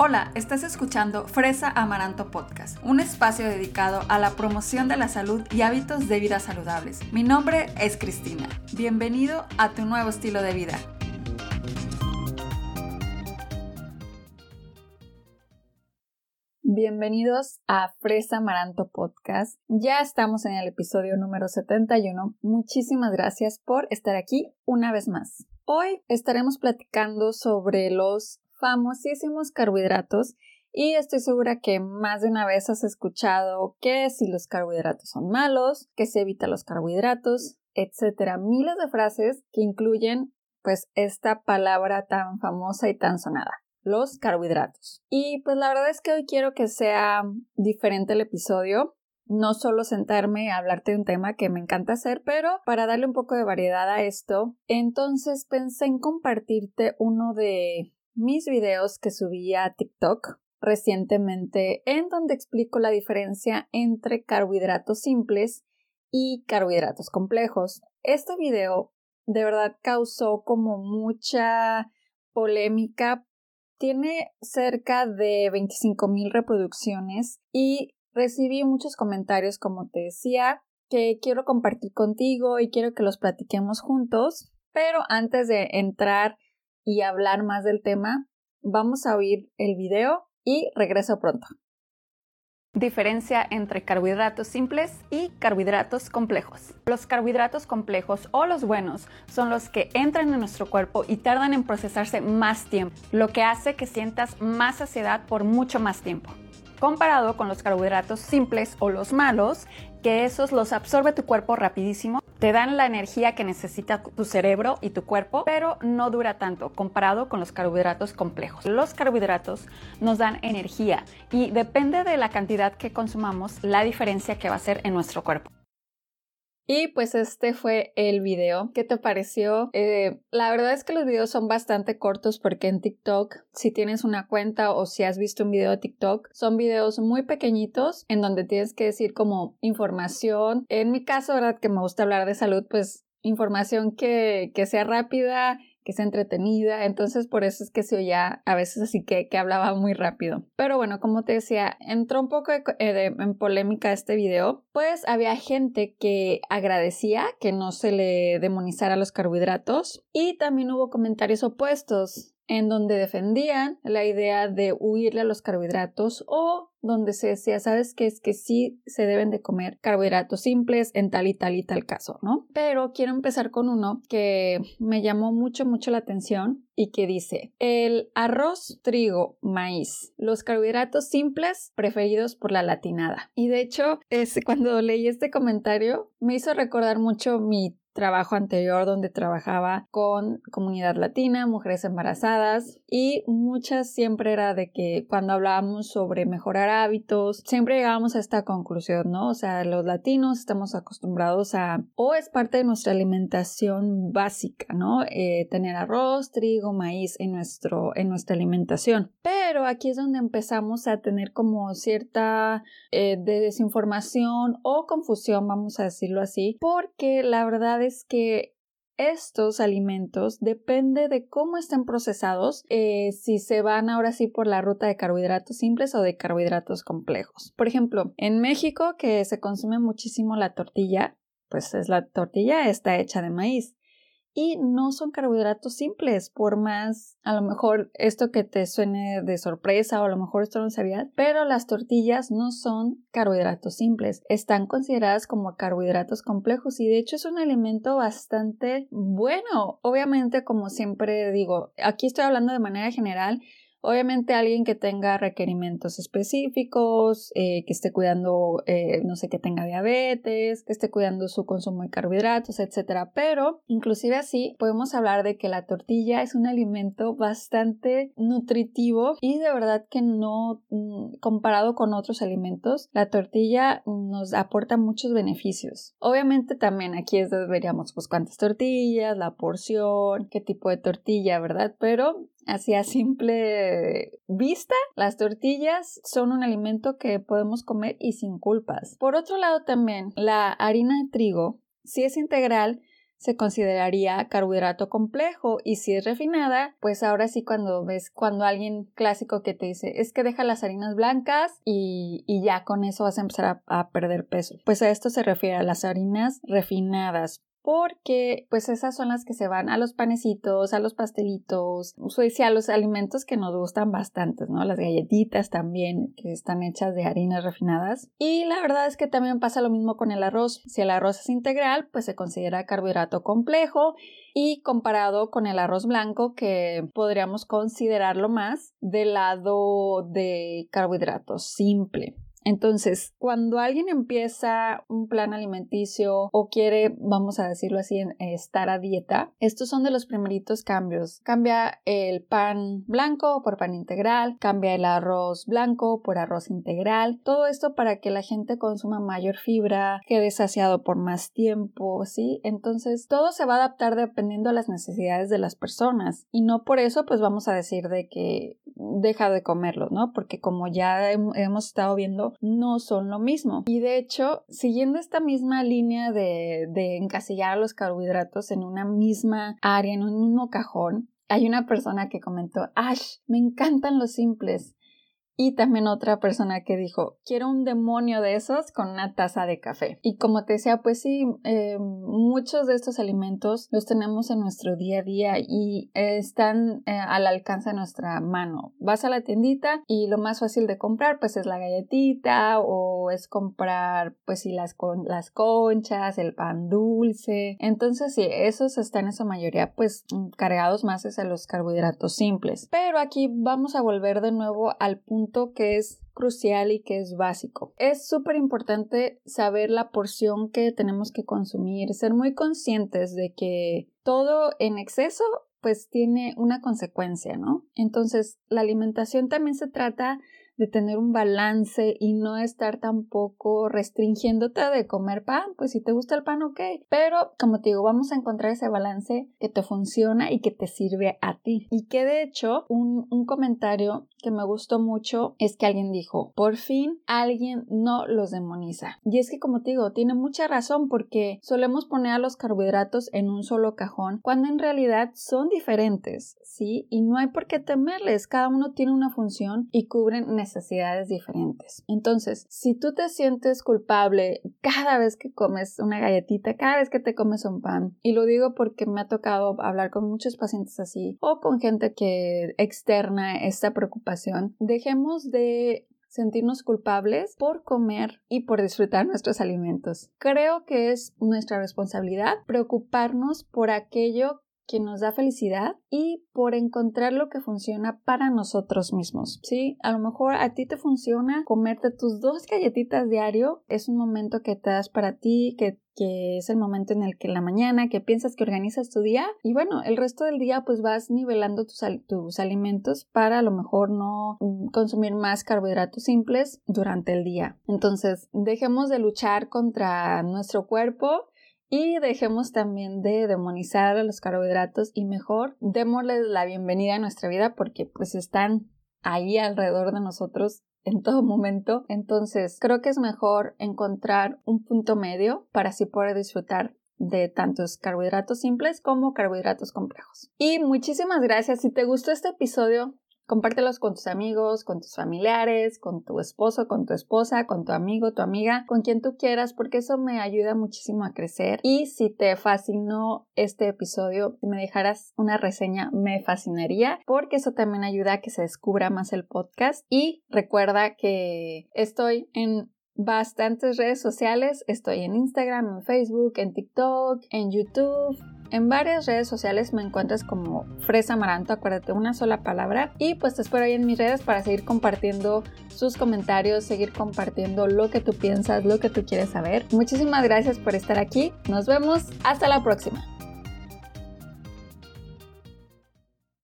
Hola, estás escuchando Fresa Amaranto Podcast, un espacio dedicado a la promoción de la salud y hábitos de vida saludables. Mi nombre es Cristina. Bienvenido a tu nuevo estilo de vida. Bienvenidos a Fresa Amaranto Podcast. Ya estamos en el episodio número 71. Muchísimas gracias por estar aquí una vez más. Hoy estaremos platicando sobre los famosísimos carbohidratos y estoy segura que más de una vez has escuchado que si los carbohidratos son malos, que se evita los carbohidratos, etcétera. Miles de frases que incluyen pues esta palabra tan famosa y tan sonada los carbohidratos. Y pues la verdad es que hoy quiero que sea diferente el episodio. No solo sentarme a hablarte de un tema que me encanta hacer, pero para darle un poco de variedad a esto, entonces pensé en compartirte uno de mis videos que subí a TikTok recientemente en donde explico la diferencia entre carbohidratos simples y carbohidratos complejos. Este video de verdad causó como mucha polémica. Tiene cerca de 25 mil reproducciones y recibí muchos comentarios como te decía que quiero compartir contigo y quiero que los platiquemos juntos. Pero antes de entrar y hablar más del tema, vamos a oír el video y regreso pronto. Diferencia entre carbohidratos simples y carbohidratos complejos. Los carbohidratos complejos o los buenos son los que entran en nuestro cuerpo y tardan en procesarse más tiempo, lo que hace que sientas más saciedad por mucho más tiempo comparado con los carbohidratos simples o los malos, que esos los absorbe tu cuerpo rapidísimo, te dan la energía que necesita tu cerebro y tu cuerpo, pero no dura tanto comparado con los carbohidratos complejos. Los carbohidratos nos dan energía y depende de la cantidad que consumamos, la diferencia que va a ser en nuestro cuerpo. Y pues este fue el video. ¿Qué te pareció? Eh, la verdad es que los videos son bastante cortos porque en TikTok, si tienes una cuenta o si has visto un video de TikTok, son videos muy pequeñitos en donde tienes que decir como información. En mi caso, ¿verdad? Que me gusta hablar de salud, pues información que, que sea rápida que sea entretenida, entonces por eso es que se oía a veces así que, que hablaba muy rápido. Pero bueno, como te decía, entró un poco eh, en polémica este video, pues había gente que agradecía que no se le demonizara los carbohidratos y también hubo comentarios opuestos en donde defendían la idea de huirle a los carbohidratos o donde se decía, sabes que es que sí se deben de comer carbohidratos simples en tal y tal y tal caso, ¿no? Pero quiero empezar con uno que me llamó mucho, mucho la atención y que dice, el arroz, trigo, maíz, los carbohidratos simples preferidos por la latinada. Y de hecho, es, cuando leí este comentario, me hizo recordar mucho mi trabajo anterior donde trabajaba con comunidad latina, mujeres embarazadas y muchas siempre era de que cuando hablábamos sobre mejorar hábitos, siempre llegábamos a esta conclusión, ¿no? O sea, los latinos estamos acostumbrados a, o es parte de nuestra alimentación básica, ¿no? Eh, tener arroz, trigo, maíz en, nuestro, en nuestra alimentación. Pero aquí es donde empezamos a tener como cierta eh, desinformación o confusión, vamos a decirlo así, porque la verdad es es que estos alimentos depende de cómo estén procesados, eh, si se van ahora sí por la ruta de carbohidratos simples o de carbohidratos complejos. Por ejemplo, en México que se consume muchísimo la tortilla, pues es la tortilla está hecha de maíz y no son carbohidratos simples, por más a lo mejor esto que te suene de sorpresa o a lo mejor esto no sabías, pero las tortillas no son carbohidratos simples, están consideradas como carbohidratos complejos y de hecho es un alimento bastante bueno. Obviamente, como siempre digo, aquí estoy hablando de manera general, Obviamente alguien que tenga requerimientos específicos, eh, que esté cuidando, eh, no sé, que tenga diabetes, que esté cuidando su consumo de carbohidratos, etcétera. Pero inclusive así podemos hablar de que la tortilla es un alimento bastante nutritivo y de verdad que no mm, comparado con otros alimentos, la tortilla nos aporta muchos beneficios. Obviamente también aquí es donde veríamos pues cuántas tortillas, la porción, qué tipo de tortilla, ¿verdad? Pero Así a simple vista, las tortillas son un alimento que podemos comer y sin culpas. Por otro lado también, la harina de trigo, si es integral, se consideraría carbohidrato complejo y si es refinada, pues ahora sí cuando ves cuando alguien clásico que te dice es que deja las harinas blancas y, ya con eso vas a empezar a perder peso. Pues a esto se refiere a las harinas refinadas porque pues esas son las que se van a los panecitos, a los pastelitos, y a los alimentos que nos gustan bastante, ¿no? Las galletitas también que están hechas de harinas refinadas. Y la verdad es que también pasa lo mismo con el arroz. Si el arroz es integral, pues se considera carbohidrato complejo y comparado con el arroz blanco que podríamos considerarlo más del lado de carbohidrato simple. Entonces, cuando alguien empieza un plan alimenticio o quiere, vamos a decirlo así, estar a dieta, estos son de los primeritos cambios. Cambia el pan blanco por pan integral, cambia el arroz blanco por arroz integral, todo esto para que la gente consuma mayor fibra, quede saciado por más tiempo, ¿sí? Entonces, todo se va a adaptar dependiendo a las necesidades de las personas y no por eso pues vamos a decir de que deja de comerlo, ¿no? Porque como ya hemos estado viendo, no son lo mismo. Y de hecho, siguiendo esta misma línea de, de encasillar los carbohidratos en una misma área, en un mismo cajón, hay una persona que comentó, Ash, me encantan los simples. Y también otra persona que dijo, quiero un demonio de esos con una taza de café. Y como te decía, pues sí, eh, muchos de estos alimentos los tenemos en nuestro día a día y están eh, al alcance de nuestra mano. Vas a la tiendita y lo más fácil de comprar pues es la galletita o es comprar pues sí las, con las conchas, el pan dulce. Entonces sí, esos están en su mayoría pues cargados más hacia los carbohidratos simples. Pero aquí vamos a volver de nuevo al punto que es crucial y que es básico. Es súper importante saber la porción que tenemos que consumir, ser muy conscientes de que todo en exceso pues tiene una consecuencia, ¿no? Entonces, la alimentación también se trata de tener un balance y no estar tampoco restringiéndote de comer pan, pues si te gusta el pan, ok, pero como te digo, vamos a encontrar ese balance que te funciona y que te sirve a ti. Y que de hecho, un, un comentario que me gustó mucho es que alguien dijo, por fin alguien no los demoniza. Y es que como te digo, tiene mucha razón porque solemos poner a los carbohidratos en un solo cajón cuando en realidad son diferentes, ¿sí? Y no hay por qué temerles, cada uno tiene una función y cubren necesidades necesidades diferentes. Entonces, si tú te sientes culpable cada vez que comes una galletita, cada vez que te comes un pan, y lo digo porque me ha tocado hablar con muchos pacientes así o con gente que externa esta preocupación, dejemos de sentirnos culpables por comer y por disfrutar nuestros alimentos. Creo que es nuestra responsabilidad preocuparnos por aquello que nos da felicidad y por encontrar lo que funciona para nosotros mismos. Sí, a lo mejor a ti te funciona comerte tus dos galletitas diario, es un momento que te das para ti, que que es el momento en el que en la mañana que piensas que organizas tu día y bueno, el resto del día pues vas nivelando tus, tus alimentos para a lo mejor no consumir más carbohidratos simples durante el día. Entonces, dejemos de luchar contra nuestro cuerpo y dejemos también de demonizar a los carbohidratos y mejor démosles la bienvenida a nuestra vida porque pues están ahí alrededor de nosotros en todo momento. Entonces creo que es mejor encontrar un punto medio para así poder disfrutar de tantos carbohidratos simples como carbohidratos complejos. Y muchísimas gracias. Si te gustó este episodio, Compártelos con tus amigos, con tus familiares, con tu esposo, con tu esposa, con tu amigo, tu amiga, con quien tú quieras, porque eso me ayuda muchísimo a crecer. Y si te fascinó este episodio, si me dejaras una reseña, me fascinaría, porque eso también ayuda a que se descubra más el podcast. Y recuerda que estoy en bastantes redes sociales. Estoy en Instagram, en Facebook, en TikTok, en YouTube. En varias redes sociales me encuentras como Fresa Amaranto, acuérdate, una sola palabra. Y pues te espero ahí en mis redes para seguir compartiendo sus comentarios, seguir compartiendo lo que tú piensas, lo que tú quieres saber. Muchísimas gracias por estar aquí. Nos vemos. Hasta la próxima.